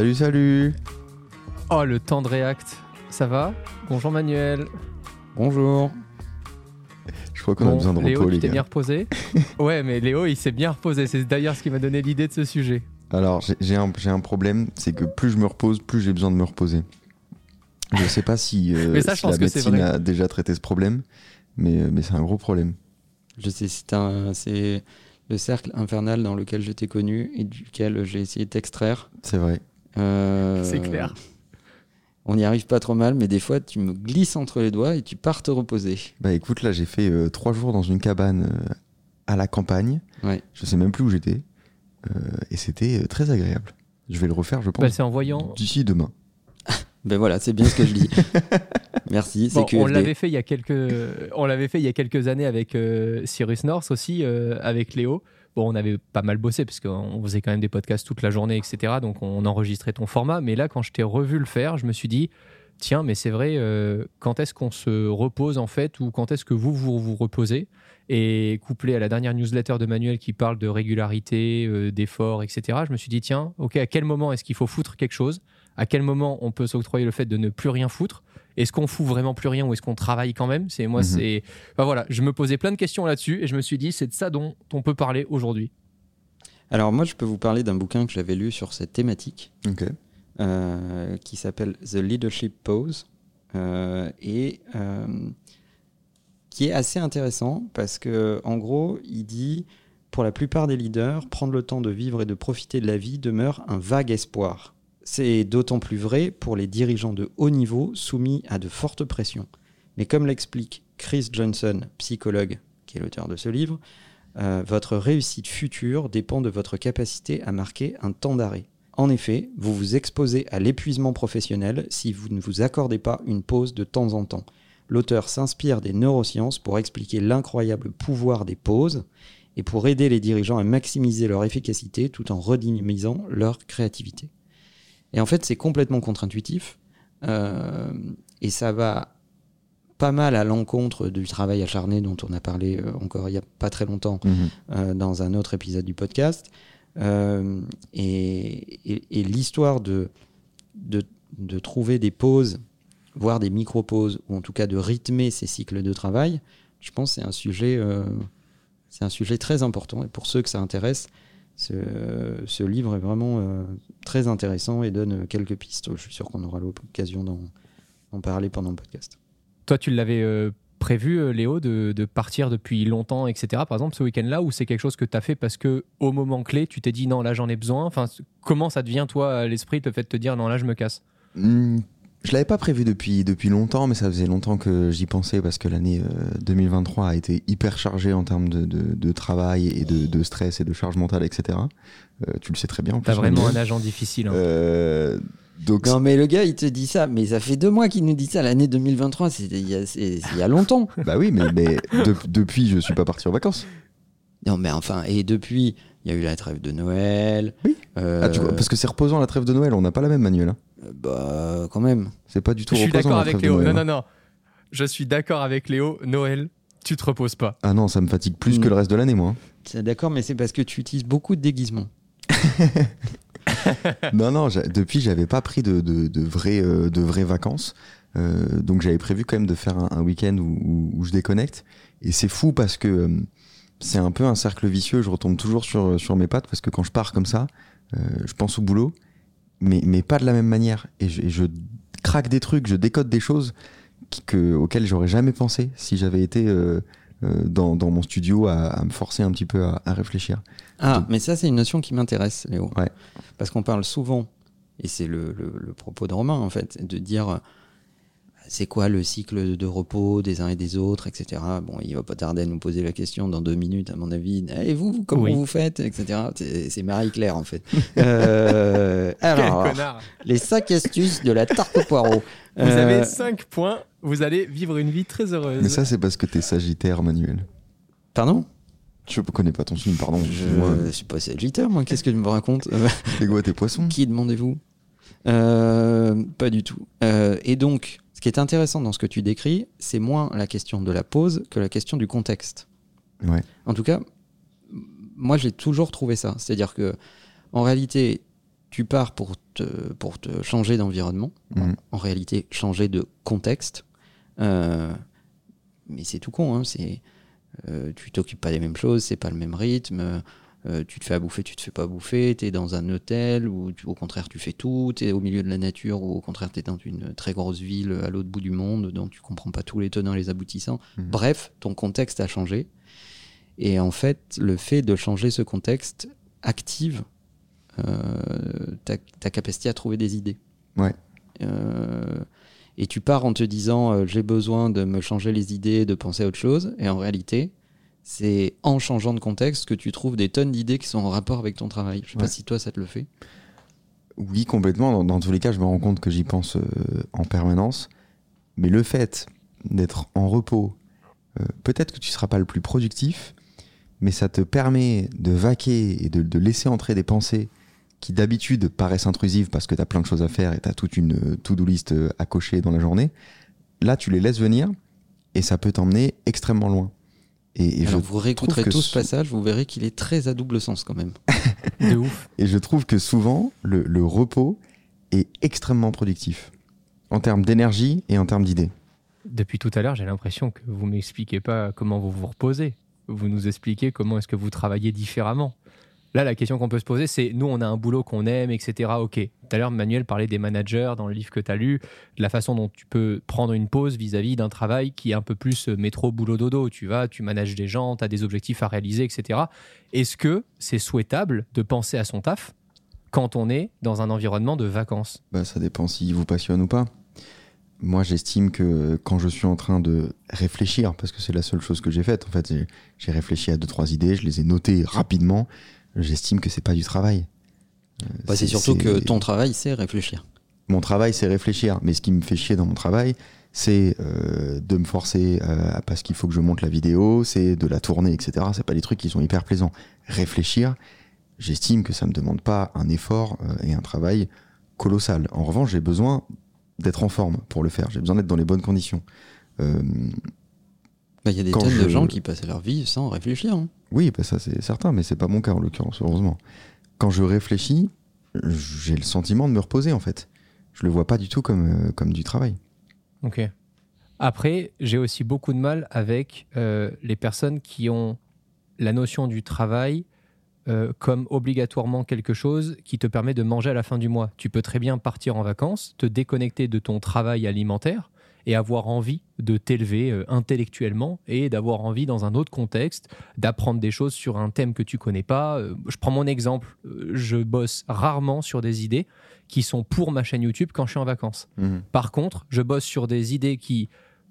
Salut, salut. Oh, le temps de React. Ça va? Bonjour Manuel. Bonjour. Je crois qu'on a besoin de Léo, repos, tu les t'es bien reposé? Ouais, mais Léo, il s'est bien reposé. C'est d'ailleurs ce qui m'a donné l'idée de ce sujet. Alors, j'ai- un, j'ai un problème, c'est que plus je me repose, plus j'ai besoin de me reposer. Je sais pas si, euh, Mais ça, je pense la que médecine vrai. a déjà traité ce problème, mais, mais c'est un gros problème. Je sais, c'est un- c'est le cercle infernal dans lequel je t'ai connu et duquel j'ai essayé de t'extraire. C'est vrai. Euh, C'est clair. On n'y arrive pas trop mal, mais des fois, tu me glisses entre les doigts et tu pars te reposer. Bah écoute, là, j'ai fait euh, trois jours dans une cabane euh, à la campagne. Ouais. Je sais même plus où j'étais. euh, et c'était euh, très agréable. Je vais le refaire, je pense, Bah, c'est en voyant. d'ici demain. Ben voilà, c'est bien ce que je dis. Merci, c'est Bon, que on l'avait fait il y a quelques, on l'avait fait il y a quelques années avec euh, Cyrus North aussi, euh, avec Léo. Bon, on avait pas mal bossé parce qu'on faisait quand même des podcasts toute la journée, etc. Donc on enregistrait ton format. Mais là, quand je t'ai revu le faire, je me suis dit, tiens, mais c'est vrai, euh, quand est-ce qu'on se repose en fait, ou quand est-ce que vous vous, vous reposez? Et couplé à la dernière newsletter de Manuel qui parle de régularité, euh, d'effort, etc. Je me suis dit, tiens, ok, à quel moment est-ce qu'il faut foutre quelque chose? À quel moment on peut s'octroyer le fait de ne plus rien foutre? Est-ce qu'on fout vraiment plus rien ou est-ce qu'on travaille quand même? C'est moi, Mhm. c'est. Enfin voilà, je me posais plein de questions là-dessus et je me suis dit, c'est de ça dont on peut parler aujourd'hui. Alors moi, je peux vous parler d'un bouquin que j'avais lu sur cette thématique. Euh, qui s'appelle The Leadership Pose euh, et euh, qui est assez intéressant parce que en gros il dit pour la plupart des leaders prendre le temps de vivre et de profiter de la vie demeure un vague espoir. C'est d'autant plus vrai pour les dirigeants de haut niveau soumis à de fortes pressions. Mais comme l'explique Chris Johnson, psychologue, qui est l'auteur de ce livre, euh, votre réussite future dépend de votre capacité à marquer un temps d'arrêt. En effet, vous vous exposez à l'épuisement professionnel si vous ne vous accordez pas une pause de temps en temps. L'auteur s'inspire des neurosciences pour expliquer l'incroyable pouvoir des pauses et pour aider les dirigeants à maximiser leur efficacité tout en redynamisant leur créativité. Et en fait, c'est complètement contre-intuitif euh, et ça va pas mal à l'encontre du travail acharné dont on a parlé euh, encore il n'y a pas très longtemps Mhm. euh, dans un autre épisode du podcast. Euh, et et- et l'histoire de, de, de trouver des pauses, voire des micro-pauses, ou en tout cas de rythmer ces cycles de travail, je pense que c'est un sujet, c'est un sujet très important. Et pour ceux que ça intéresse, ce, ce livre est vraiment euh, très intéressant et donne quelques pistes. Je suis sûr qu'on aura l'occasion d'en d'en parler pendant le podcast. Toi, tu l'avais euh, prévu, euh, Léo, de, de partir depuis longtemps, etc. Par exemple, ce week-end-là, ou c'est quelque chose que tu as fait parce que au moment clé, tu t'es dit non, là j'en ai besoin. Enfin, comment ça devient toi à l'esprit le fait de te dire non, là je me casse? Hmm, Je l'avais pas prévu depuis, depuis longtemps, mais ça faisait longtemps que j'y pensais parce que l'année euh, 2023 a été hyper chargée en termes de, de- de travail et de, de stress et de charge mentale, etc. Euh, tu le sais très bien. en T'as vraiment un agent difficile. hein. Euh, donc, Non, mais le gars, il te dit ça, mais ça fait deux mois qu'il nous dit ça. L'année 2023, c'était il y a, c'est- c'est il y a longtemps. bah oui, mais, mais de- depuis, je suis pas parti en vacances. Non, mais enfin, et depuis, il y a eu la trêve de Noël. Oui. Euh, Ah, tu vois, parce que c'est reposant la trêve de Noël, on n'a pas la même manuel. hein. Bah, quand même. C'est pas du tout Je suis d'accord avec Léo. Noël. Non, hein. non, non. Je suis d'accord avec Léo. Noël, tu te reposes pas. Ah non, ça me fatigue plus Mm. que le reste de l'année, moi. hein. C'est d'accord, mais c'est parce que tu utilises beaucoup de déguisements. non, non, depuis, j'avais pas pris de, de, de vraies, euh, de vraies vacances. Euh, donc j'avais prévu quand même de faire un, un week-end où, où- où je déconnecte. Et c'est fou parce que euh, c'est un peu un cercle vicieux. Je retombe toujours sur, sur mes pattes parce que quand je pars comme ça, euh, je pense au boulot, mais, mais pas de la même manière. Et je, et je craque des trucs, je décode des choses qui- que, auxquelles j'aurais jamais pensé si j'avais été euh, euh, dans, dans mon studio à, à me forcer un petit peu à, à réfléchir. Ah, mais ça, c'est une notion qui m'intéresse, Léo. Ouais. Parce qu'on parle souvent, et c'est le, le- le propos de Romain, en fait, de dire c'est quoi le cycle de repos des uns et des autres, etc. Bon, il va pas tarder à nous poser la question dans deux minutes, à mon avis. Et vous, vous, comment Oui. vous faites, etc. C'est c'est Marie-Claire, en fait. Euh, alors, Quel connard les cinq astuces de la tarte au poireau. Vous Euh, avez 5 points, vous allez vivre une vie très heureuse. Mais ça, c'est parce que t'es sagittaire, Manuel. Pardon? Je connais pas ton signe, pardon. Je ne suis pas sagittaire, moi. Qu'est-ce que tu me racontes t'es quoi, t'es poisson? Qui demandez-vous? Euh, Pas du tout. Euh, et donc, ce qui est intéressant dans ce que tu décris, c'est moins la question de la pause que la question du contexte. Ouais. En tout cas, moi j'ai toujours trouvé ça. C'est-à-dire que, en réalité, tu pars pour te, pour te changer d'environnement. En réalité, changer de contexte. Euh, mais c'est tout con. Hein, c'est, euh, tu t'occupes pas des mêmes choses, c'est pas le même rythme. Euh, tu te fais à bouffer, tu te fais pas bouffer, tu es dans un hôtel ou au contraire tu fais tout, tu es au milieu de la nature ou au contraire tu es dans une très grosse ville à l'autre bout du monde dont tu comprends pas tous les tenants et les aboutissants. Mhm. Bref, ton contexte a changé. Et en fait, le fait de changer ce contexte active euh, ta, ta capacité à trouver des idées. Ouais. Euh, et tu pars en te disant j'ai besoin de me changer les idées, de penser à autre chose. Et en réalité, c'est en changeant de contexte que tu trouves des tonnes d'idées qui sont en rapport avec ton travail. Je sais Ouais. pas si toi ça te le fait. Oui, complètement. Dans, dans tous les cas, je me rends compte que j'y pense euh, en permanence. Mais le fait d'être en repos, euh, peut-être que tu seras pas le plus productif, mais ça te permet de vaquer et de, de laisser entrer des pensées qui d'habitude paraissent intrusives parce que tu as plein de choses à faire et tu as toute une euh, to-do list à cocher dans la journée. Là, tu les laisses venir et ça peut t'emmener extrêmement loin. Et, et Alors je, vous réécouterez tout ce passage, vous verrez qu'il est très à double sens quand même. De ouf. et je trouve que souvent, le, le repos est extrêmement productif en termes d'énergie et en termes d'idées. Depuis tout à l'heure, j'ai l'impression que vous m'expliquez pas comment vous vous reposez. Vous nous expliquez comment est-ce que vous travaillez différemment. Là, la question qu'on peut se poser, c'est nous, on a un boulot qu'on aime, etc. Ok. Tout à l'heure, Manuel parlait des managers dans le livre que tu as lu, de la façon dont tu peux prendre une pause vis-à-vis d'un travail qui est un peu plus euh, métro, boulot, dodo. Tu vas, tu manages des gens, tu as des objectifs à réaliser, etc. Est-ce que c'est souhaitable de penser à son taf quand on est dans un environnement de vacances? Bah, ça dépend s'il vous passionne ou pas. Moi, j'estime que quand je suis en train de réfléchir, parce que c'est la seule chose que j'ai faite, en fait, j'ai- réfléchi à deux, trois idées, je les ai notées rapidement, j'estime que c'est pas du travail. Euh, Bah, c'est surtout que ton travail, c'est réfléchir. Mon travail, c'est réfléchir, mais ce qui me fait chier dans mon travail, c'est euh, de me forcer euh, parce qu'il faut que je monte la vidéo, c'est de la tourner, etc. C'est pas des trucs qui sont hyper plaisants. Réfléchir, j'estime que ça me demande pas un effort euh, et un travail colossal. En revanche, j'ai besoin d'être en forme pour le faire. J'ai besoin d'être dans les bonnes conditions. Bah, Il y a des Quand tonnes de gens qui passent leur vie sans réfléchir. hein. oui, bah ça c'est certain, mais c'est pas mon cas en l'occurrence, heureusement. Quand je réfléchis, j'ai le sentiment de me reposer en fait. Je le vois pas du tout comme, euh, comme du travail. Ok. Après, j'ai aussi beaucoup de mal avec euh, les personnes qui ont la notion du travail euh, comme obligatoirement quelque chose qui te permet de manger à la fin du mois. Tu peux très bien partir en vacances, te déconnecter de ton travail alimentaire et avoir envie de t'élever euh, intellectuellement et d'avoir envie dans un autre contexte d'apprendre des choses sur un thème que tu connais pas. Euh, je prends mon exemple, Euh, je bosse rarement sur des idées qui sont pour ma chaîne YouTube quand je suis en vacances. Mhm. Par contre, je bosse sur des idées qui,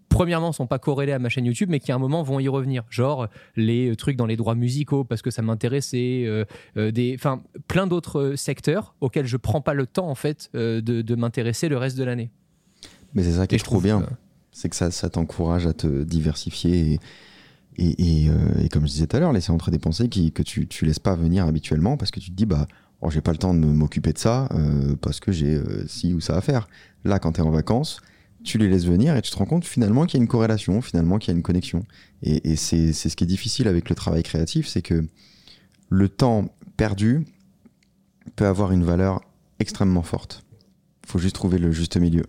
premièrement, sont pas corrélées à ma chaîne YouTube, mais qui à un moment vont y revenir. Genre les trucs dans les droits musicaux parce que ça m'intéressait, euh, euh, des, enfin, plein d'autres secteurs auxquels je prends pas le temps en fait euh, de, de m'intéresser le reste de l'année. Mais c'est ça qui est trop bien. c'est que ça, ça t'encourage à te diversifier et, et, et, euh, et comme je disais tout à l'heure, laisser entrer des pensées qui, que tu, tu laisses pas venir habituellement parce que tu te dis, bah, oh, j'ai pas le temps de m'occuper de ça euh, parce que j'ai euh, ci ou ça à faire. Là, quand tu es en vacances, tu les laisses venir et tu te rends compte finalement qu'il y a une corrélation, finalement qu'il y a une connexion. Et, et c'est c'est ce qui est difficile avec le travail créatif, c'est que le temps perdu peut avoir une valeur extrêmement forte. faut juste trouver le juste milieu.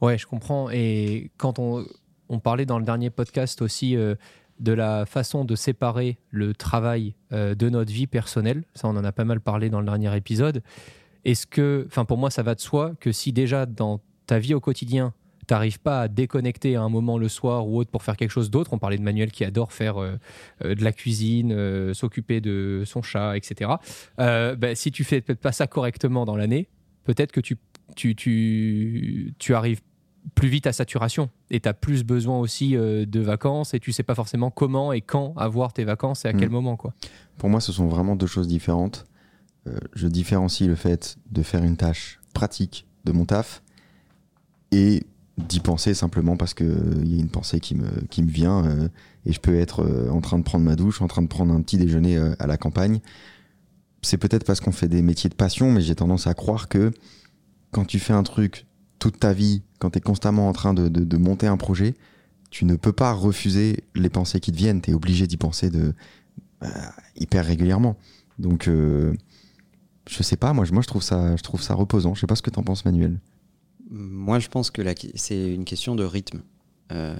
Ouais, je comprends. Et quand on, on parlait dans le dernier podcast aussi euh, de la façon de séparer le travail euh, de notre vie personnelle, ça on en a pas mal parlé dans le dernier épisode. Est-ce que, enfin pour moi ça va de soi que si déjà dans ta vie au quotidien, t'arrives pas à déconnecter à un moment le soir ou autre pour faire quelque chose d'autre, on parlait de Manuel qui adore faire euh, de la cuisine, s'occuper de son chat, etc. Ben, si tu fais peut-être pas ça correctement dans l'année, peut-être que tu, tu, tu, tu arrives plus vite à saturation et tu as plus besoin aussi euh, de vacances et tu sais pas forcément comment et quand avoir tes vacances et à quel Mm. moment quoi. Pour moi, ce sont vraiment deux choses différentes. Euh, je différencie le fait de faire une tâche pratique de mon taf et d'y penser simplement parce qu'il y a une pensée qui me, qui me vient euh, et je peux être euh, en train de prendre ma douche, en train de prendre un petit déjeuner euh, à la campagne. C'est peut-être parce qu'on fait des métiers de passion, mais j'ai tendance à croire que quand tu fais un truc toute ta vie, quand tu es constamment en train de, de- monter un projet, tu ne peux pas refuser les pensées qui te viennent. Tu es obligé d'y penser de, euh, hyper régulièrement. Donc, euh, je sais pas, moi, je, moi je, trouve ça, je trouve ça reposant. Je sais pas ce que t'en penses, Manuel. Moi, je pense que c'est une question de rythme. Euh,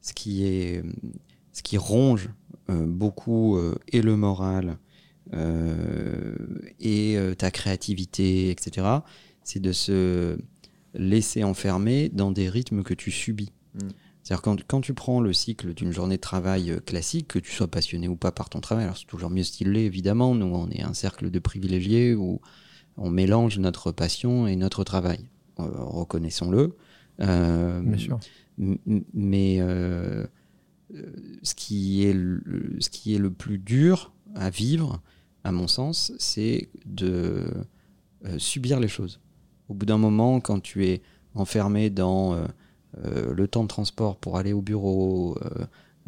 ce, qui est, ce qui ronge euh, beaucoup euh, et le moral et ta créativité, etc., c'est de se laisser enfermer dans des rythmes que tu subis. Mm. C'est-à-dire quand, quand tu prends le cycle d'une journée de travail euh, classique, que tu sois passionné ou pas par ton travail, alors c'est toujours mieux stylé évidemment, nous on est un cercle de privilégiés où on mélange notre passion et notre travail, Euh, reconnaissons-le. Euh, Bien sûr. Mais euh, ce, qui est le, ce qui est le plus dur à vivre, à mon sens, c'est de euh, subir les choses. Au bout d'un moment, quand tu es enfermé dans euh, euh, le temps de transport pour aller au bureau,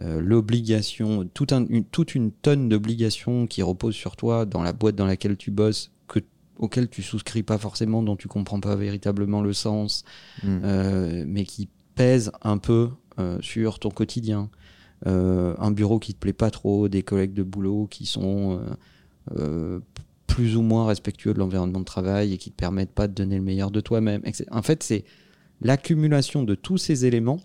euh, l'obligation, tout un- une- toute une tonne d'obligations qui reposent sur toi dans la boîte dans laquelle tu bosses, que, auquel tu souscris pas forcément, dont tu comprends pas véritablement le sens, Mm. euh, mais qui pèse un peu sur ton quotidien. Euh, un bureau qui te plaît pas trop, des collègues de boulot qui sont euh, euh, plus ou moins respectueux de l'environnement de travail et qui te permettent pas de donner le meilleur de toi-même. En fait, c'est l'accumulation de tous ces éléments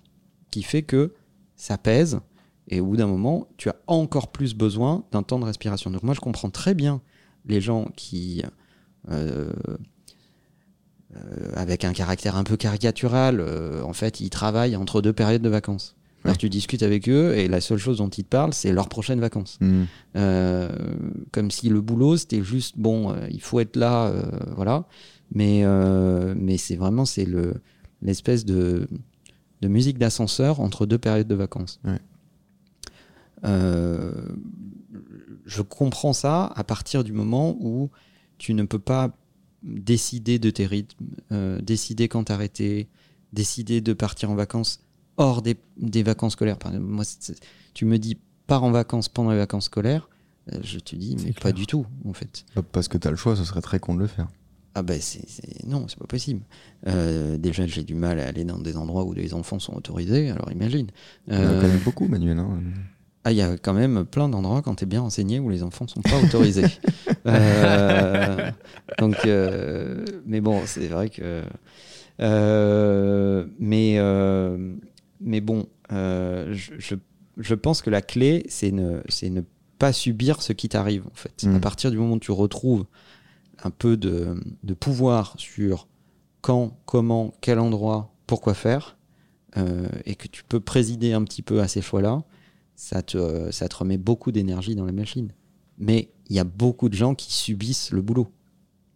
qui fait que ça pèse et au bout d'un moment, tu as encore plus besoin d'un temps de respiration. Donc moi, je comprends très bien les gens qui euh, euh, avec un caractère un peu caricatural, euh, en fait, ils travaillent entre deux périodes de vacances. Alors, tu discutes avec eux et la seule chose dont ils te parlent, c'est leurs prochaines vacances. Mm. Euh, comme si le boulot, c'était juste, bon, euh, il faut être là, euh, voilà. Mais, mais c'est vraiment, c'est le, l'espèce de, de musique d'ascenseur entre deux périodes de vacances. Ouais. Je comprends ça à partir du moment où tu ne peux pas décider de tes rythmes, décider quand t'arrêter, décider de partir en vacances hors des, des vacances scolaires. Par exemple, moi, tu me dis pars en vacances pendant les vacances scolaires, euh, je te dis mais pas du tout en fait. Parce que t'as le choix, ce serait très con de le faire. Ah ben c'est, c'est- non, c'est pas possible. Euh, déjà j'ai du mal à aller dans des endroits où les enfants sont autorisés, alors imagine. On en Euh, connaît beaucoup, Manuel. hein. ah, il y a quand même plein d'endroits quand t'es bien renseigné où les enfants sont pas autorisés. Euh, donc, euh, mais bon, c'est vrai que. euh, mais, euh, mais bon, euh, je, je, je pense que la clé, c'est ne, pas subir ce qui t'arrive, en fait. Mm. À partir du moment où tu retrouves un peu de, de pouvoir sur quand, comment, quel endroit, pourquoi faire, euh, et que tu peux présider un petit peu à ces choix-là, ça te, ça te remet beaucoup d'énergie dans la machine. Mais il y a beaucoup de gens qui subissent le boulot.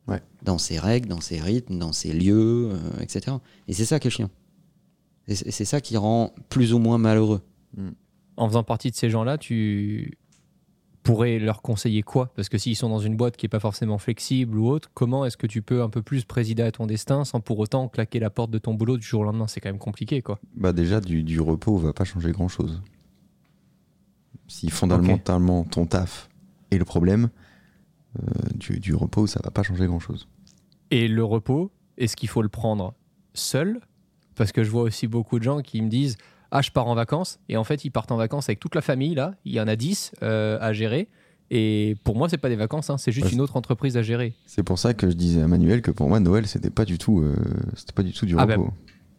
Ouais. Dans ses règles, dans ses rythmes, dans ses lieux, euh, etc. Et c'est ça qui est chiant. Et c'est ça qui rend plus ou moins malheureux. En faisant partie de ces gens-là, tu pourrais leur conseiller quoi? Parce que s'ils sont dans une boîte qui est pas forcément flexible ou autre, comment est-ce que tu peux un peu plus présider à ton destin sans pour autant claquer la porte de ton boulot du jour au lendemain? C'est quand même compliqué, quoi. Bah déjà, du, du repos va pas changer grand-chose. Si fondamentalement ton taf est le problème, euh, du, du repos, ça va pas changer grand-chose. Et le repos, est-ce qu'il faut le prendre seul Parce que je vois aussi beaucoup de gens qui me disent Ah, je pars en vacances. Et en fait, ils partent en vacances avec toute la famille, là. Il y en a 10 euh, à gérer. Et pour moi, c'est pas des vacances, hein, c'est juste Ouais, une autre entreprise à gérer. C'est pour ça que je disais à Manuel que pour moi, Noël, c'était pas du tout, euh, c'était pas du tout du Ah bah, repos.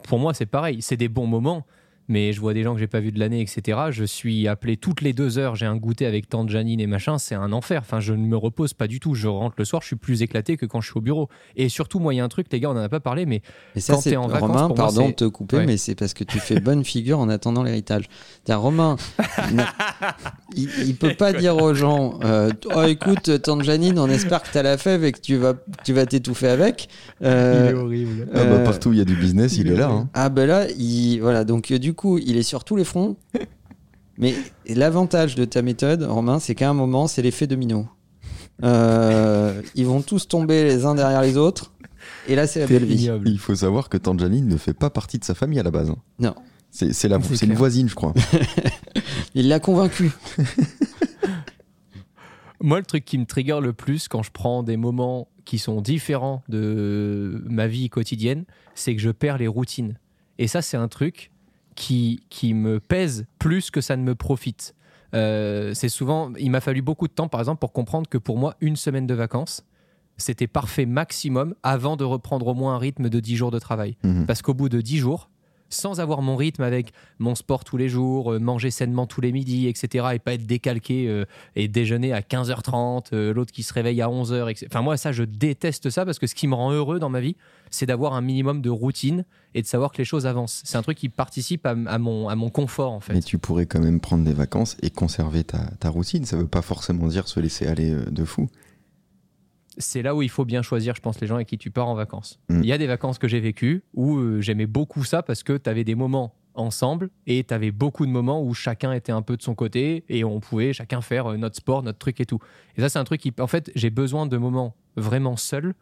Pour moi, c'est pareil. C'est des bons moments. Mais je vois des gens que j'ai pas vus de l'année, etc. Je suis appelé toutes les deux heures, j'ai un goûter avec tante Janine et machin, c'est un enfer. Enfin, je ne me repose pas du tout. Je rentre le soir, je suis plus éclaté que quand je suis au bureau. Et surtout, moi, il y a un truc, les gars, on en a pas parlé, mais Et ça, Quand c'est t'es en vacances, Romain, pour moi, pardon de te couper, Ouais. mais c'est parce que tu fais bonne figure en attendant l'héritage. Romain, il, il peut pas dire aux gens euh, Oh, écoute, tante Janine, on espère que tu as la fève et que tu vas tu vas t'étouffer avec. Euh, horrible. Ah bah, euh, partout où il y a du business, il, il est est là. hein. Ah ben là, il, voilà, donc euh, du coup, il est sur tous les fronts. Mais l'avantage de ta méthode, Romain, c'est qu'à un moment, c'est l'effet domino. Euh, ils vont tous tomber les uns derrière les autres. Et là, c'est la belle vie. Ignoble. Il faut savoir que Tante Janine ne fait pas partie de sa famille à la base. Non. C'est c'est la- C'est c'est une voisine, je crois. Il l'a convaincu. Moi, le truc qui me trigger le plus quand je prends des moments qui sont différents de ma vie quotidienne, c'est que je perds les routines. Et ça, c'est un truc qui, qui me pèse plus que ça ne me profite. Euh, c'est souvent, il m'a fallu beaucoup de temps, par exemple, pour comprendre que pour moi, une semaine de vacances, c'était parfait maximum avant de reprendre au moins un rythme de 10 jours de travail. Mhm. Parce qu'au bout de 10 jours, sans avoir mon rythme avec mon sport tous les jours, euh, manger sainement tous les midis, etc., et pas être décalqué euh, et déjeuner à 15h30, euh, l'autre qui se réveille à 11h, etc. Enfin, moi, ça, je déteste ça parce que ce qui me rend heureux dans ma vie, c'est d'avoir un minimum de routine et de savoir que les choses avancent. C'est un truc qui participe à, à mon, à mon confort, en fait. Mais tu pourrais quand même prendre des vacances et conserver ta, ta routine. Ça veut pas forcément dire se laisser aller de fou. C'est là où il faut bien choisir, je pense, les gens avec qui tu pars en vacances. Mm. Il y a des vacances que j'ai vécues où euh, j'aimais beaucoup ça parce que tu avais des moments ensemble et tu avais beaucoup de moments où chacun était un peu de son côté et on pouvait chacun faire euh, notre sport, notre truc et tout. Et ça, c'est un truc qui, en fait, j'ai besoin de moments vraiment seuls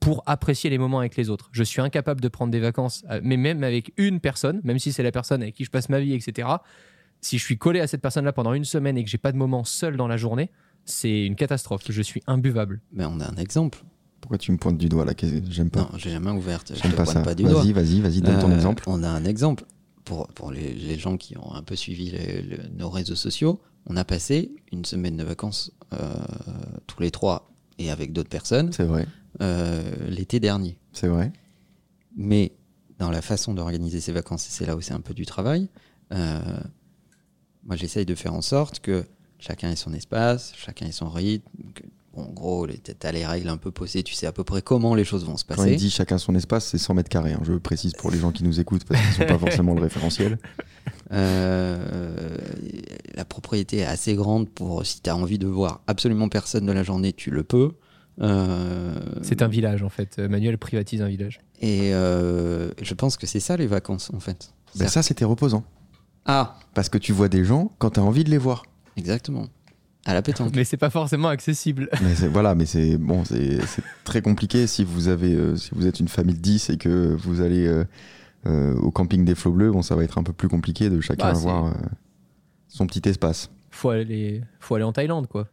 pour apprécier les moments avec les autres. Je suis incapable de prendre des vacances, euh, mais même avec une personne, même si c'est la personne avec qui je passe ma vie, etc. Si je suis collé à cette personne-là pendant une semaine et que j'ai pas de moment seul dans la journée, c'est une catastrophe. Je suis imbuvable. Mais on a un exemple. Pourquoi tu me pointes du doigt là J'aime pas. Non, j'ai jamais ouverte. Je te pas pointe ça. pas du doigt. Vas-y, vas-y, vas-y, donne ton Euh, exemple. On a un exemple. Pour, pour les, les gens qui ont un peu suivi les- nos réseaux sociaux, on a passé une semaine de vacances euh, tous les trois et avec d'autres personnes C'est vrai, euh, l'été dernier. c'est vrai. Mais dans la façon d'organiser ces vacances, et c'est là où c'est un peu du travail, euh, moi j'essaye de faire en sorte que chacun ait son espace, chacun ait son rythme. que- en gros, tu as les règles un peu posées, tu sais à peu près comment les choses vont se Quand passer. il dit chacun son espace, c'est 100 mètres carrés. hein. Je précise pour les gens qui nous écoutent parce qu'ils sont pas forcément le référentiel. Euh, la propriété est assez grande pour si tu as envie de voir absolument personne de la journée, tu le peux. Euh, C'est un village en fait. Manuel privatise un village. Et euh, je pense que c'est ça les vacances en fait. Ben ça, c'était reposant. Ah, Parce que tu vois des gens quand tu as envie de les voir. Exactement. À la pétanque. Mais c'est pas forcément accessible. Mais c'est- voilà, mais c'est bon, c'est très compliqué si vous avez, euh, si vous êtes une famille de 10 et que vous allez euh, euh, au camping des flots bleus, bon, ça va être un peu plus compliqué de chacun Bah, avoir euh, son petit espace. Faut aller, faut aller en Thaïlande quoi.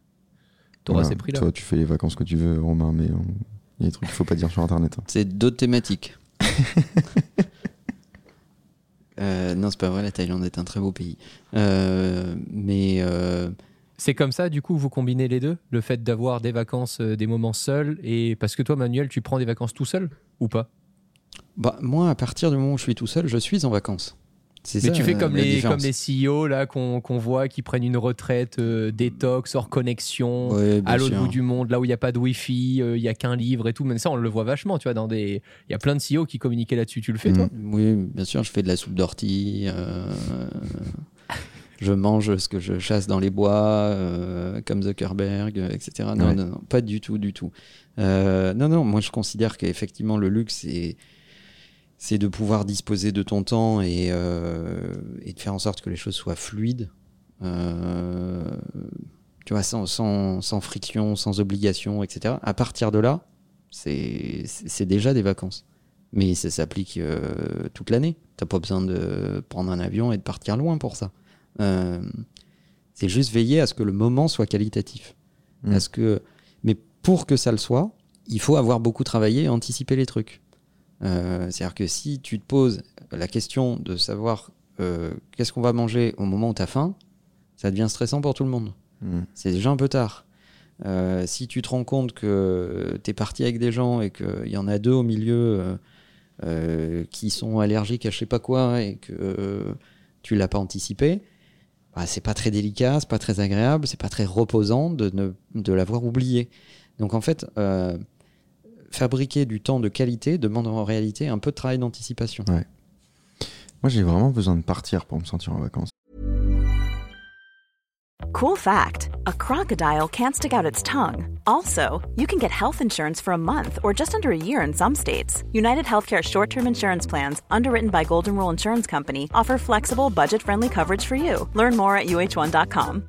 T'auras Voilà. ces prix-là. Toi, tu fais les vacances que tu veux, Romain, mais il y a des trucs qu'il faut pas dire sur Internet. hein. C'est d'autres thématiques. Euh, non, c'est pas vrai, la Thaïlande est un très beau pays. Euh, mais euh, C'est comme ça, du coup, vous combinez les deux Le fait d'avoir des vacances, des moments seuls, et parce que toi, Manuel, tu prends des vacances tout seul ou pas? Bah, moi, à partir du moment où je suis tout seul, je suis en vacances. Mais ça, tu fais euh, comme les, différence. comme les CEO là qu'on voit qui prennent une retraite euh, détox, hors connexion, Ouais, à l'autre bout du monde, là où il n'y a pas de wifi, euh, il y a qu'un livre et tout. Mais ça, on le voit vachement, tu vois. Dans des, il y a plein de CEO qui communiquaient là-dessus. Tu le fais, Mm. toi Oui, bien sûr, je fais de la soupe d'ortie. euh, je mange ce que je chasse dans les bois, euh, comme Zuckerberg, euh, etc. Non, Ouais. non, non, pas du tout, du tout. Euh, non, non, moi je considère qu'effectivement le luxe, c'est, c'est de pouvoir disposer de ton temps et, euh, et de faire en sorte que les choses soient fluides. Euh, tu vois, sans, sans, sans friction, sans obligation, etc. À partir de là, c'est, déjà des vacances. Mais ça s'applique euh, toute l'année. T'as pas besoin de prendre un avion et de partir loin pour ça. C'est juste veiller à ce que le moment soit qualitatif. Mm. À ce que... Mais pour que ça le soit, il faut avoir beaucoup travaillé et anticiper les trucs. Euh, C'est-à-dire que si tu te poses la question de savoir euh, qu'est-ce qu'on va manger au moment où tu as faim, ça devient stressant pour tout le monde Mm. c'est déjà un peu tard. Euh, si tu te rends compte que tu es parti avec des gens et qu'il y en a deux au milieu qui sont allergiques à je sais pas quoi et que tu l'as pas anticipé, bah, c'est pas très délicat, c'est pas très agréable, c'est pas très reposant de, ne, de l'avoir oublié. Donc en fait, fabriquer du temps de qualité demande en réalité un peu de travail d'anticipation. Moi, j'ai vraiment besoin de partir pour me sentir en vacances. Cool fact a crocodile can't stick out its tongue. Also, you can get health insurance for a month or just under a year in some states. United Healthcare short term insurance plans, underwritten by Golden Rule Insurance Company, offer flexible, budget friendly coverage for you. Learn more at uh1.com.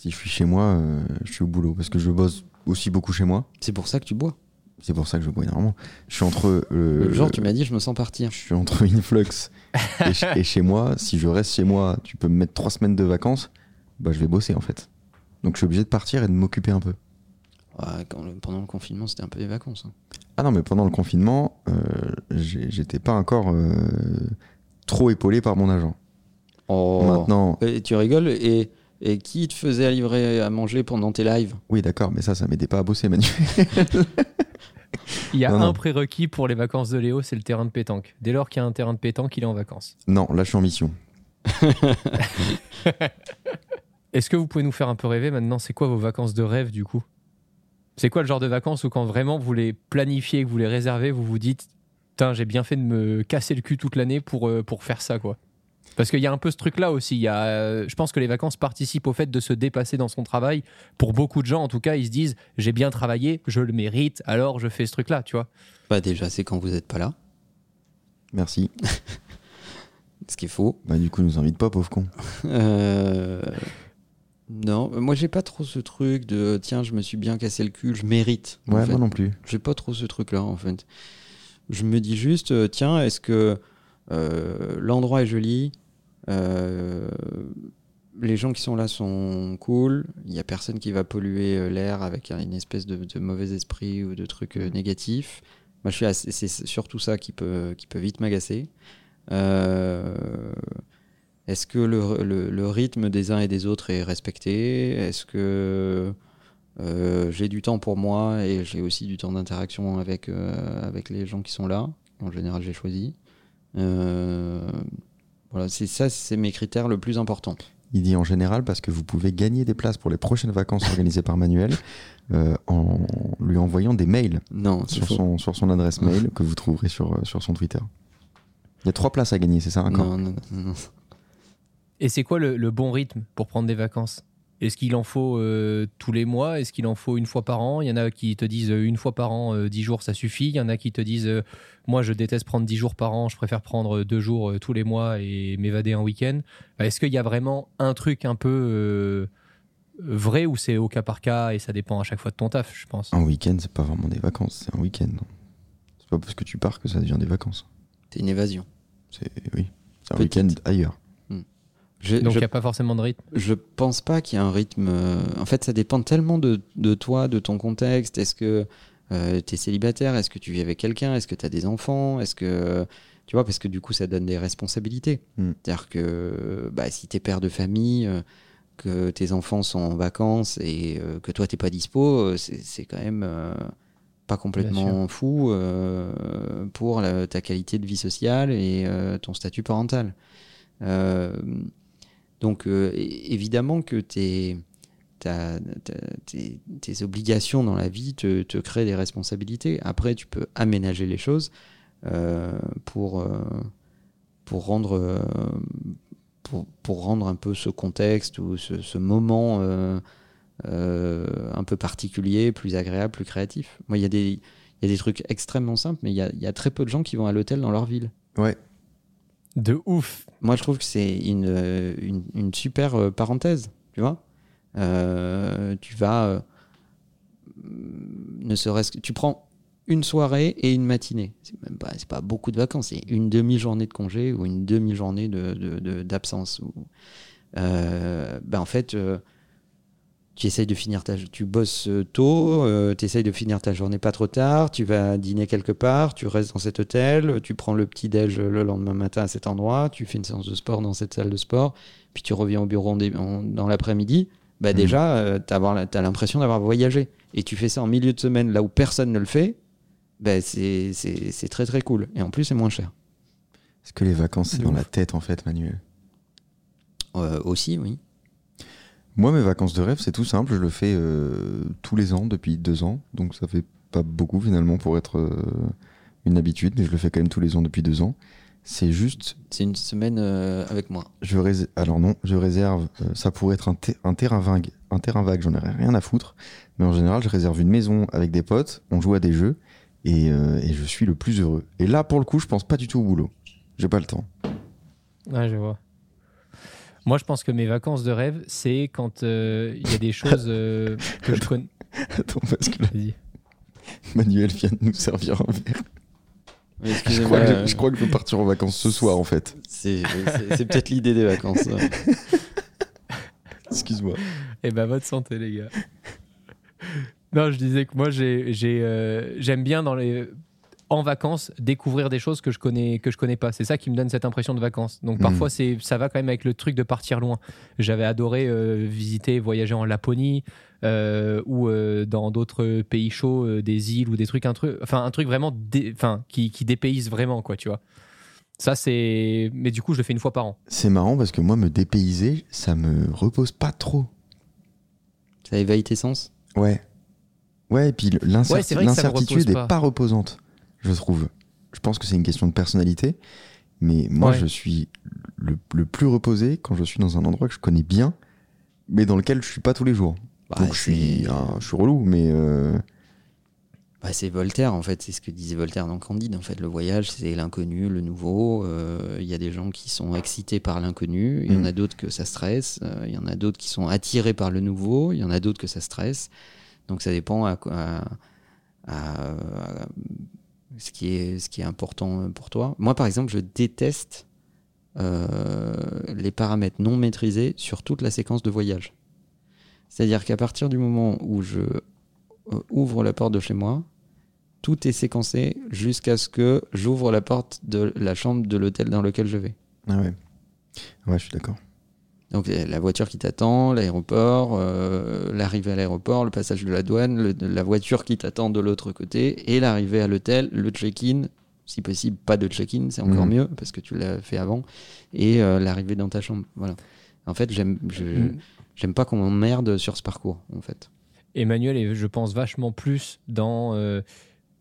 Si je suis chez moi, euh, je suis au boulot parce que je bosse aussi beaucoup chez moi. C'est pour ça que tu bois. C'est pour ça que je bois énormément. Je suis entre. euh, Le genre, tu m'as dit, je me sens partir. Je suis entre Influx et, ch- et chez moi. Si je reste chez moi, tu peux me mettre trois semaines de vacances. Bah, je vais bosser en fait. Donc je suis obligé de partir et de m'occuper un peu. Ouais, quand le- pendant le confinement, c'était un peu des vacances. hein. Ah non, mais pendant le confinement, euh, j'étais pas encore euh, trop épaulé par mon agent. Oh. Maintenant, Et tu rigoles et, et qui te faisait à livrer à manger pendant tes lives? Oui, d'accord, mais ça, ça m'aidait pas à bosser, Manu. Il y a Non, un non. prérequis pour les vacances de Léo, c'est le terrain de pétanque. Dès lors qu'il y a un terrain de pétanque, il est en vacances. non, là, je suis en mission. Est-ce que vous pouvez nous faire un peu rêver maintenant? C'est quoi vos vacances de rêve du coup? C'est quoi le genre de vacances où quand vraiment vous les planifiez, que vous les réservez, vous vous dites Putain, j'ai bien fait de me casser le cul toute l'année pour, euh, pour faire ça quoi Parce qu'il y a un peu ce truc-là aussi. Il y a, euh, je pense que les vacances participent au fait de se dépasser dans son travail. Pour beaucoup de gens, en tout cas, ils se disent J'ai bien travaillé, je le mérite, alors je fais ce truc-là, tu vois. Bah déjà, c'est quand vous n'êtes pas là, Merci. ce qui est faux. Bah, du coup, nous invite pas, pauvre con. Euh, Non, moi j'ai pas trop ce truc de tiens, je me suis bien cassé le cul, je mérite. en Ouais, fait. moi non plus. J'ai pas trop ce truc-là en fait. Je me dis juste, euh, tiens, est-ce que euh, l'endroit est joli euh, Les gens qui sont là sont cool. Il y a personne qui va polluer euh, l'air avec une espèce de, mauvais esprit ou de trucs euh, négatifs. Moi, c'est surtout ça qui peut, qui peut vite m'agacer. Euh, est-ce que le, rythme des uns et des autres est respecté? Est-ce que euh, j'ai du temps pour moi et j'ai aussi du temps d'interaction avec, euh, avec les gens qui sont là? En général, j'ai choisi. Euh, voilà, c'est ça, c'est mes critères le plus important. Il dit en général parce que vous pouvez gagner des places pour les prochaines vacances organisées par Manuel euh, en lui envoyant des mails Non, sur faux. son, sur son adresse mail que vous trouverez sur, euh, sur son Twitter. Il y a trois places à gagner, c'est ça Non, non, non, non. Et c'est quoi le, le bon rythme pour prendre des vacances? Est-ce qu'il en faut euh, tous les mois? Est-ce qu'il en faut une fois par an? Il y en a qui te disent euh, une fois par an, euh, 10 jours, ça suffit. Il y en a qui te disent euh, moi, je déteste prendre 10 jours par an, je préfère prendre euh, deux jours euh, tous les mois et m'évader un week-end. Euh, Est-ce qu'il y a vraiment un truc un peu euh, vrai ou c'est au cas par cas et ça dépend à chaque fois de ton taf, je pense? Un week-end, c'est pas vraiment des vacances, c'est un week-end. C'est pas parce que tu pars que ça devient des vacances. C'est une évasion. C'est oui, c'est un week-end ailleurs. Je, Donc il n'y a pas forcément de rythme. je pense pas qu'il y ait un rythme. euh, En fait, ça dépend tellement de, de toi, de ton contexte. Est-ce que tu es célibataire? Est-ce que tu vis avec quelqu'un? Est-ce que tu as des enfants? Est-ce que. Tu vois, parce que du coup, ça donne des responsabilités. Mm. C'est-à-dire que bah, si tu es père de famille, euh, que tes enfants sont en vacances et euh, que toi, t'es pas dispo, euh, c'est c'est quand même euh, pas complètement fou euh, pour la- ta qualité de vie sociale et euh, ton statut parental. Euh, donc, euh, évidemment que tes, obligations dans la vie te, créent des responsabilités. Après, tu peux aménager les choses euh, pour, euh, pour, rendre, un peu ce contexte ou ce, moment un peu particulier, plus agréable, plus créatif. Moi, il y, a des- trucs extrêmement simples, mais il y a, y a très peu de gens qui vont à l'hôtel dans leur ville. Ouais, De ouf. Moi, je trouve que c'est une, euh, une, super euh, parenthèse, tu vois. Euh, tu vas, ne serait-ce que, tu prends une soirée et une matinée. C'est même pas, c'est pas beaucoup de vacances, c'est une demi-journée de congé ou une demi-journée de, de- de- d'absence. Euh, ben en fait, tu essayes de finir ta, tu bosses euh, tôt, tu essayes de finir ta journée pas trop tard, tu vas dîner quelque part, tu restes dans cet hôtel, tu prends le petit déj le lendemain matin à cet endroit, tu fais une séance de sport dans cette salle de sport, puis tu reviens au bureau en dé- en- dans l'après-midi. Bah Mhm. déjà, euh, t'as avoir- t'as l'impression d'avoir voyagé. Et tu fais ça en milieu de semaine là où personne ne le fait, bah c'est c'est- c'est très très cool. Et en plus, c'est moins cher. Est-ce que les vacances, c'est dans ouf. la tête, en fait, Manuel Euh, aussi, oui. Moi, mes vacances de rêve, c'est tout simple. Je le fais euh, tous les ans depuis deux ans. Donc, ça fait pas beaucoup, finalement, pour être euh, une habitude. Mais je le fais quand même tous les ans depuis deux ans. C'est juste C'est une semaine euh, avec moi. Je rés- Alors non, je réserve. euh, ça pourrait être un, te- un terrain vague. Un terrain vague, j'en aurais rien à foutre. Mais en général, je réserve une maison avec des potes. On joue à des jeux et, euh, et je suis le plus heureux. Et là, pour le coup, je pense pas du tout au boulot. J'ai pas le temps. Ouais, je vois. Moi, je pense que mes vacances de rêve, c'est quand euh, il y a des choses euh, que je connais. Attends, parce que là, Vas-y. Manuel vient de nous servir un verre. Oui, Je crois, que euh, je, crois que je vais partir en vacances ce soir, en fait. C'est peut-être l'idée des vacances. Excuse-moi. Eh ben, votre santé, les gars. non, je disais que moi, j'ai, j'ai, euh, j'aime bien dans les en vacances découvrir des choses que je connais que je connais pas. C'est ça qui me donne cette impression de vacances. Donc Mm. parfois c'est ça va quand même avec le truc de partir loin. J'avais adoré euh, visiter, voyager en Laponie euh, ou euh, dans d'autres pays chauds, euh, des îles ou des trucs un truc, enfin un truc vraiment, dé- enfin qui, qui dépayse vraiment quoi, tu vois. Ça c'est, mais du coup je le fais une fois par an. C'est marrant parce que moi, me dépayser, ça me repose pas trop. Ça éveille tes sens? Ouais. Ouais, et puis Ouais, l'incertitude repose est pas. pas. reposante, je trouve. Je pense que c'est une question de personnalité, mais moi, Ouais. je suis le, le plus reposé quand je suis dans un endroit que je connais bien, mais dans lequel je suis pas tous les jours. Bah, Donc je suis, c'est- ah, je suis relou, mais euh, Bah, c'est Voltaire en fait, c'est ce que disait Voltaire dans Candide. En fait, le voyage, c'est l'inconnu, le nouveau. Euh, Il y a des gens qui sont excités par l'inconnu, il y en Mm. a d'autres que ça stresse, euh, il y en a d'autres qui sont attirés par le nouveau, il y en a d'autres que ça stresse. Donc ça dépend à, quoi- à- à- à ce, qui est, ce qui est important pour toi. Moi, par exemple, je déteste euh, les paramètres non maîtrisés sur toute la séquence de voyage. C'est-à-dire qu'à partir du moment où je euh, ouvre la porte de chez moi, tout est séquencé jusqu'à ce que j'ouvre la porte de la chambre de l'hôtel dans lequel je vais. ah ouais. Ouais, je suis d'accord. Donc la voiture qui t'attend, l'aéroport, euh, l'arrivée à l'aéroport, le passage de la douane, le- la voiture qui t'attend de l'autre côté, et l'arrivée à l'hôtel, le check-in, si possible pas de check-in, c'est encore Mhm. mieux parce que tu l'as fait avant, et euh, l'arrivée dans ta chambre. Voilà. En fait, j'aime, je, Mm. j'aime pas qu'on m'emmerde sur ce parcours. En fait. Emmanuel est, je pense, vachement plus dans euh,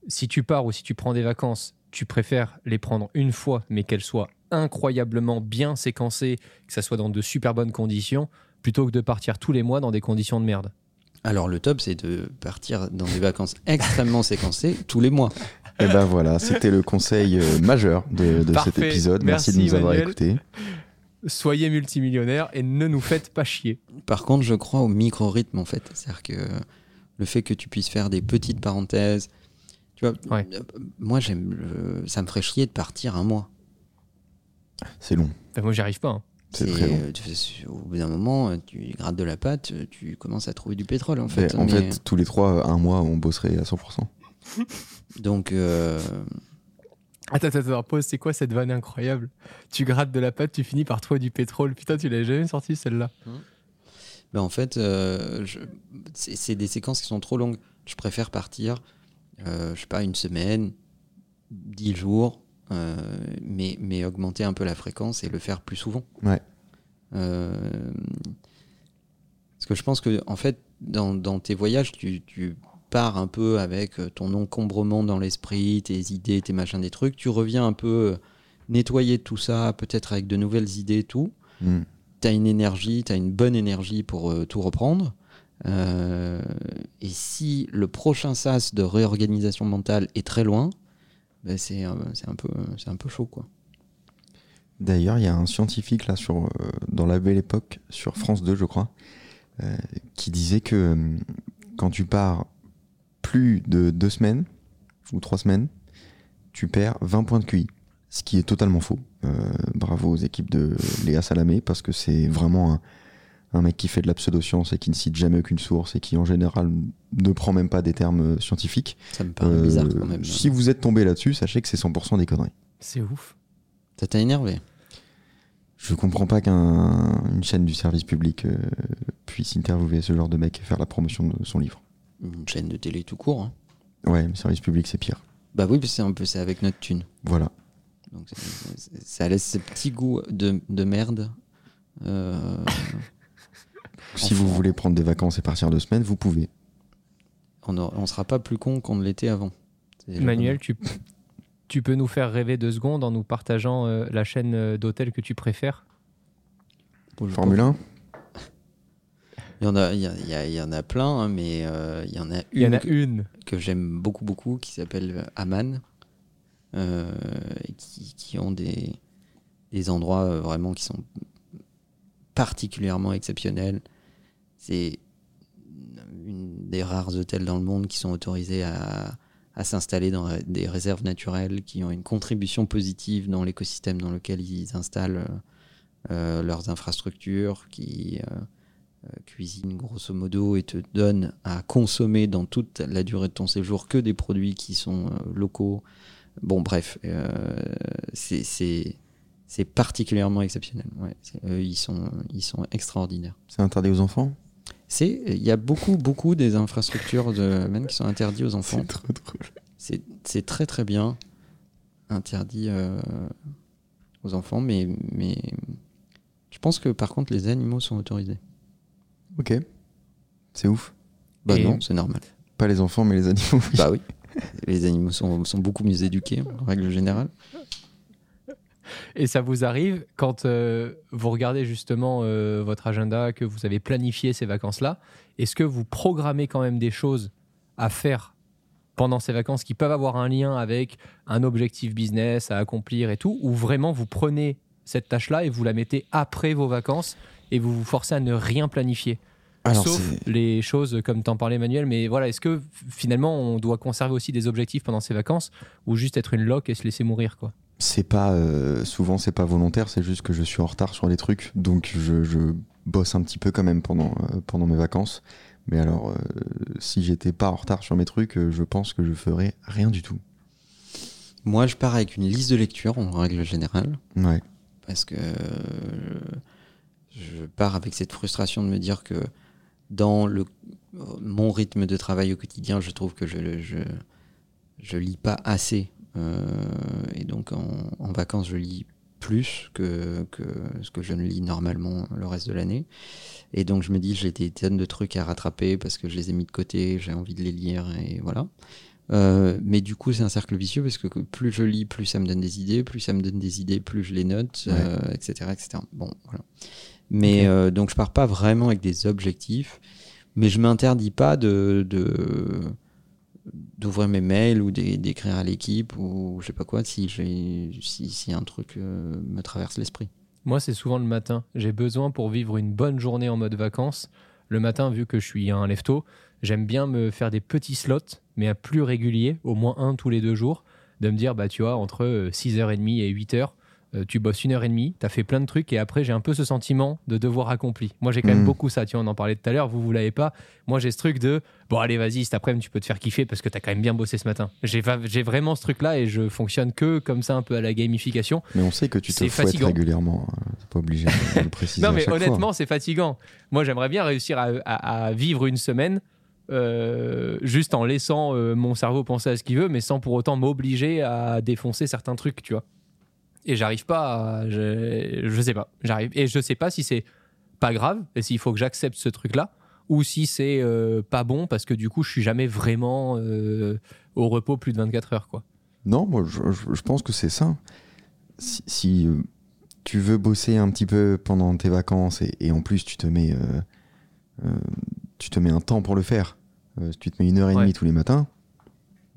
si tu pars ou si tu prends des vacances, tu préfères les prendre une fois, mais qu'elles soient incroyablement bien séquencées, que ça soit dans de super bonnes conditions, plutôt que de partir tous les mois dans des conditions de merde. Alors le top, c'est de partir dans des vacances extrêmement séquencées tous les mois. Et ben voilà, c'était le conseil euh, majeur de, de cet épisode. Merci, de nous avoir écoutés. Soyez multimillionnaire et ne nous faites pas chier. Par contre, je crois au micro-rythme en fait. C'est-à-dire que le fait que tu puisses faire des petites parenthèses, tu vois, Ouais. euh, moi j'aime, ça me ferait chier de partir un mois. C'est long. Enfin, moi, j'y arrive pas. hein. C'est très long. euh, au bout d'un moment, euh, tu grattes de la pâte, euh, tu commences à trouver du pétrole en fait. en Mais- fait, tous les trois, un mois, on bosserait à 100%. donc euh, Attends, attends, attends, pause, c'est quoi cette vanne incroyable? Tu grattes de la pâte, tu finis par trouver du pétrole. Putain, tu l'avais jamais sorti celle-là. ben, en fait, euh, je- c'est des séquences qui sont trop longues. Je préfère partir, euh, je sais pas, une semaine, dix jours, mais, mais augmenter un peu la fréquence et le faire plus souvent. Ouais. Euh, parce que je pense que, en fait, dans, dans tes voyages, tu, tu pars un peu avec ton encombrement dans l'esprit, tes idées, tes machins, des trucs. Tu reviens un peu nettoyer tout ça, peut-être avec de nouvelles idées et tout. Mm. Tu as une énergie, tu as une bonne énergie pour euh, tout reprendre. Euh, et si le prochain sas de réorganisation mentale est très loin, ben c'est un, peu- chaud. D'ailleurs, il y a un scientifique là sur, euh, dans la belle époque, sur France 2, je crois, euh, qui disait que euh, quand tu pars plus de deux semaines ou trois semaines, tu perds 20 points de QI. Ce qui est totalement faux. Bravo aux équipes de Léa Salamé, parce que c'est vraiment un, un mec qui fait de la pseudoscience et qui ne cite jamais aucune source et qui en général ne prend même pas des termes euh, scientifiques. Ça me paraît Euh, bizarre quand même. Si vous êtes tombé là-dessus, sachez que c'est 100% des conneries. C'est ouf. Ça t'a énervé? Je comprends pas qu'une chaîne du service public euh, puisse interviewer ce genre de mec et faire la promotion de son livre. Une chaîne de télé tout court. hein. Ouais, le service public c'est pire. Bah oui, parce que c'est un peu c'est avec notre thune. Voilà. Donc ça laisse ce petit goût de, de merde. Euh, Si vous voulez prendre des vacances et partir deux semaines, vous pouvez. on ne sera pas plus con qu'on ne l'était avant. Manuel, tu, tu peux nous faire rêver deux secondes en nous partageant euh, la chaîne euh, d'hôtel que tu préfères? Mal. Formule 1 Il y en a, il y, a- il y en a plein, hein, mais euh, il y en a Il y en une a que, une. que j'aime beaucoup, beaucoup, qui s'appelle Aman, euh, et qui, qui ont des, des endroits euh, vraiment qui sont particulièrement exceptionnels. C'est une des rares hôtels dans le monde qui sont autorisés à, s'installer dans des réserves naturelles, qui ont une contribution positive dans l'écosystème dans lequel ils installent euh, leurs infrastructures, qui euh, euh, cuisinent grosso modo et te donnent à consommer dans toute la durée de ton séjour que des produits qui sont locaux. Bon, bref, c'est- c'est particulièrement exceptionnel. Ouais, ils sont extraordinaires. C'est interdit aux enfants? C'est, il y a beaucoup, beaucoup des infrastructures de même qui sont interdites aux enfants. C'est trop drôle. C'est c'est très très bien interdit euh, aux enfants, mais, mais je pense que par contre les animaux sont autorisés. Ok. C'est ouf. Bah Et- non, c'est normal. Pas les enfants, mais les animaux. oui. Bah oui. Les animaux sont, sont beaucoup mieux éduqués en règle générale. Et ça vous arrive quand euh, vous regardez justement euh, votre agenda, que vous avez planifié ces vacances-là, est-ce que vous programmez quand même des choses à faire pendant ces vacances qui peuvent avoir un lien avec un objectif business à accomplir et tout, ou vraiment vous prenez cette tâche-là et vous la mettez après vos vacances et vous vous forcez à ne rien planifier? Alors, Sauf les choses comme t'en parlais Manuel, mais voilà, est-ce que finalement on doit conserver aussi des objectifs pendant ces vacances ou juste être une loque et se laisser mourir quoi? C'est pas euh, souvent c'est pas volontaire c'est juste que je suis en retard sur des trucs donc je, je bosse un petit peu quand même pendant euh, pendant mes vacances mais alors euh, si j'étais pas en retard sur mes trucs je pense que je ferais rien du tout Moi, je pars avec une liste de lecture en règle générale. ouais parce que je pars avec cette frustration de me dire que dans le, mon rythme de travail au quotidien, je trouve que je, je, je lis pas assez. Euh, et donc en, en vacances, je lis plus que, que ce que je ne lis normalement le reste de l'année. Et donc je me dis, j'ai des tonnes de trucs à rattraper parce que je les ai mis de côté, j'ai envie de les lire et voilà. Euh, mais du coup, c'est un cercle vicieux parce que plus je lis, plus ça me donne des idées, plus ça me donne des idées, plus je les note, Ouais. euh, etc., etc. Bon, voilà. Mais euh, donc, je pars pas vraiment avec des objectifs, mais je m'interdis pas de de- d'ouvrir mes mails ou d'é- d'écrire à l'équipe ou je sais pas quoi si si, si un truc euh, me traverse l'esprit. Moi, c'est souvent le matin. J'ai besoin pour vivre une bonne journée en mode vacances. Le matin, vu que je suis un lève-tôt, j'aime bien me faire des petits slots, mais à plus réguliers, au moins un tous les deux jours, de me dire, bah tu vois, entre euh, 6h30 et 8h, euh, tu bosses une heure et demie, tu as fait plein de trucs, et après, j'ai un peu ce sentiment de devoir accompli. Moi, j'ai quand même Mm. beaucoup ça, tu vois, on en parlait tout à l'heure, vous, vous l'avez pas. Moi, j'ai ce truc de, bon, allez, vas-y, cet après-midi, tu peux te faire kiffer parce que tu as quand même bien bossé ce matin. J'ai vraiment ce truc-là, et je fonctionne que comme ça, un peu à la gamification. mais on sait que tu te C'est fouettes fatigant. régulièrement hein. c'est pas obligé de le préciser Non, à mais fois. honnêtement, c'est fatigant. Moi, j'aimerais bien réussir à, à- à vivre une semaine euh, juste en laissant euh, mon cerveau penser à ce qu'il veut, mais sans pour autant m'obliger à défoncer certains trucs, tu vois. Et j'arrive pas à. Je, je sais pas. J'arrive. Et je sais pas si c'est pas grave et s'il faut que j'accepte ce truc-là ou si c'est euh, pas bon parce que du coup, je suis jamais vraiment euh, au repos plus de 24 heures, quoi. Non, moi je, je- pense que c'est ça. Si, si, euh, tu veux bosser un petit peu pendant tes vacances et, et en plus tu te mets, tu te mets un temps pour le faire, tu te mets une heure et Ouais. demie tous les matins,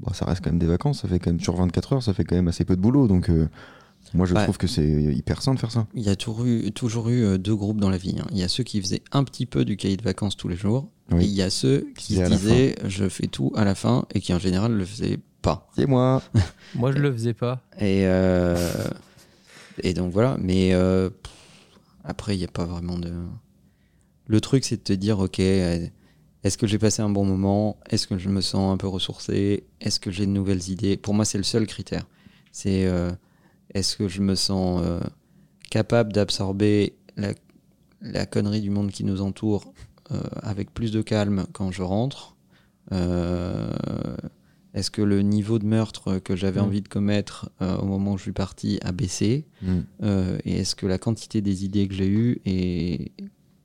bah, ça reste quand même des vacances, ça fait quand même sur 24 heures, ça fait quand même assez peu de boulot. Donc moi je trouve que c'est hyper sain de faire ça. Il y a toujours eu, toujours eu euh, deux groupes dans la vie. hein. Il y a ceux qui faisaient un petit peu du cahier de vacances tous les jours, Oui. et il y a ceux qui se disaient je fais tout à la fin et qui en général le faisaient pas. C'est moi. Moi, je le faisais pas. Et, euh, et donc voilà, mais euh, après, il n'y a pas vraiment de. Le truc, c'est de te dire ok, est-ce que j'ai passé un bon moment? Est-ce que je me sens un peu ressourcé? Est-ce que j'ai de nouvelles idées? Pour moi, c'est le seul critère. C'est euh, est-ce que je me sens euh, capable d'absorber la, la connerie du monde qui nous entoure euh, avec plus de calme quand je rentre Euh, Est-ce que le niveau de meurtre que j'avais Mm. envie de commettre au moment où je suis parti a baissé Mm. Et est-ce que la quantité des idées que j'ai eues est,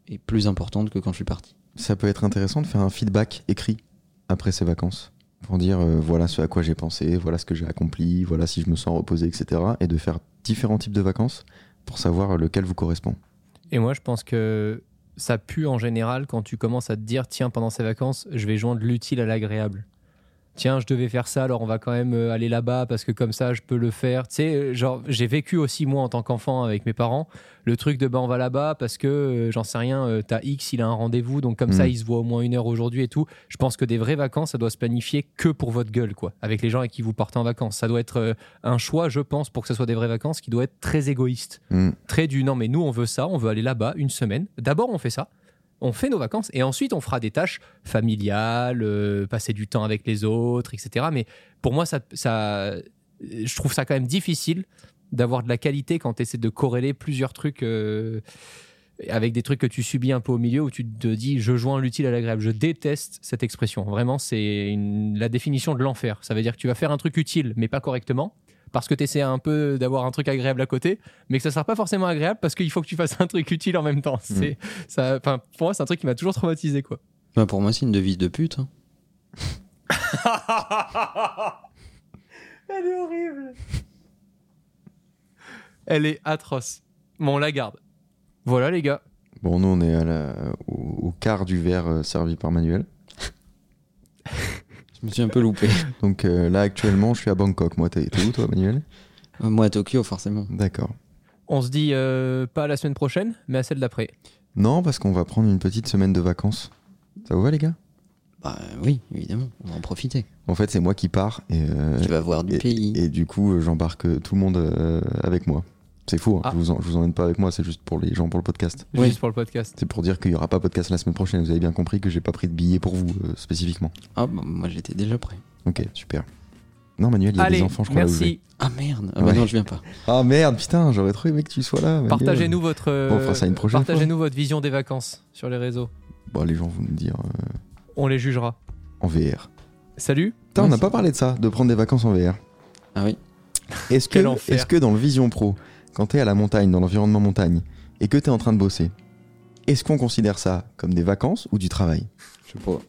est plus importante que quand je suis parti? Ça peut être intéressant de faire un feedback écrit après ces vacances. Pour dire euh, voilà ce à quoi j'ai pensé, voilà ce que j'ai accompli, voilà si je me sens reposé, etc. Et de faire différents types de vacances pour savoir lequel vous correspond. Et moi, je pense que ça pue en général quand tu commences à te dire tiens, pendant ces vacances, je vais joindre l'utile à l'agréable. Tiens, je devais faire ça, alors on va quand même euh, aller là-bas parce que comme ça, je peux le faire. Tu sais, genre, j'ai vécu aussi, moi, en tant qu'enfant avec mes parents, le truc de bah, on va là-bas parce que, euh, j'en sais rien, euh, t'as X, il a un rendez-vous, donc comme ça, Mm. il se voit au moins une heure aujourd'hui et tout. Je pense que des vraies vacances, ça doit se planifier que pour votre gueule, quoi, avec les gens avec qui vous partez en vacances. Ça doit être euh, un choix, je pense, pour que ce soit des vraies vacances qui doit être très égoïste Mm. très du non mais nous on veut ça, on veut aller là-bas une semaine. D'abord on fait ça, on fait nos vacances et ensuite on fera des tâches familiales, euh, passer du temps avec les autres, etc. Mais pour moi ça, je trouve ça quand même difficile d'avoir de la qualité quand tu essaies de corréler plusieurs trucs euh, avec des trucs que tu subis un peu au milieu où tu te dis je joins l'utile à l'agréable. Je déteste cette expression. Vraiment, c'est la définition de l'enfer. Ça veut dire que tu vas faire un truc utile mais pas correctement parce que tu essaies un peu d'avoir un truc agréable à côté, mais que ça sera pas forcément agréable parce qu'il faut que tu fasses un truc utile en même temps. C'est ça. Pour moi, c'est un truc qui m'a toujours traumatisé, quoi. Bah, Pour moi, c'est une devise de pute. hein. Elle est horrible. Elle est atroce. Bon, on la garde. Voilà, les gars. Bon, nous, on est à la- au, au quart du verre euh, servi par Manuel. Je me suis un peu loupé. Donc euh, là, actuellement, je suis à Bangkok. Moi, t'es où, toi, Manuel? Euh, Moi, à Tokyo, forcément. D'accord. On se dit euh, pas à la semaine prochaine, mais à celle d'après. Non, parce qu'on va prendre une petite semaine de vacances. Ça vous va, les gars? Bah oui, évidemment, on va en profiter. En fait, c'est moi qui pars et, euh, Tu vas voir du et, pays. et du coup, j'embarque tout le monde euh, avec moi. C'est fou, hein. Ah. je, vous en, je vous emmène pas avec moi, c'est juste pour les gens pour le podcast. Oui. Juste pour le podcast. C'est pour dire qu'il y aura pas podcast la semaine prochaine. Vous avez bien compris que j'ai pas pris de billet pour vous euh, spécifiquement. Ah, bah, moi, j'étais déjà prêt. Ok, super. Non, Manuel, il y a Allez, des enfants, je crois. merci. Ah merde, ah, bah Ouais. non, je viens pas. Ah merde, putain, j'aurais trop aimé que tu sois là. Partagez-nous votre. euh, Bon. Partagez-nous votre vision des vacances sur les réseaux. Bon, les gens vont nous dire euh, On les jugera. en VR. Salut. Putain, on n'a pas parlé de ça, de prendre des vacances en VR. Ah oui Est-ce que, est-ce que dans le Vision Pro, quand t'es à la montagne, dans l'environnement montagne, et que t'es en train de bosser, est-ce qu'on considère ça comme des vacances ou du travail? Je sais pas.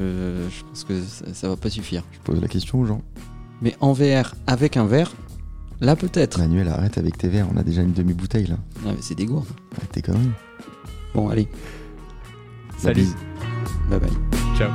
Je, je pense que ça, ça va pas suffire. Je pose la question aux gens. Mais en VR, avec un verre, là peut-être. Manuel, arrête avec tes verres, on a déjà une demi-bouteille là. Ah, mais c'est des gourdes. Arrête tes conneries. Bon, allez, Salut. bye bye. Ciao.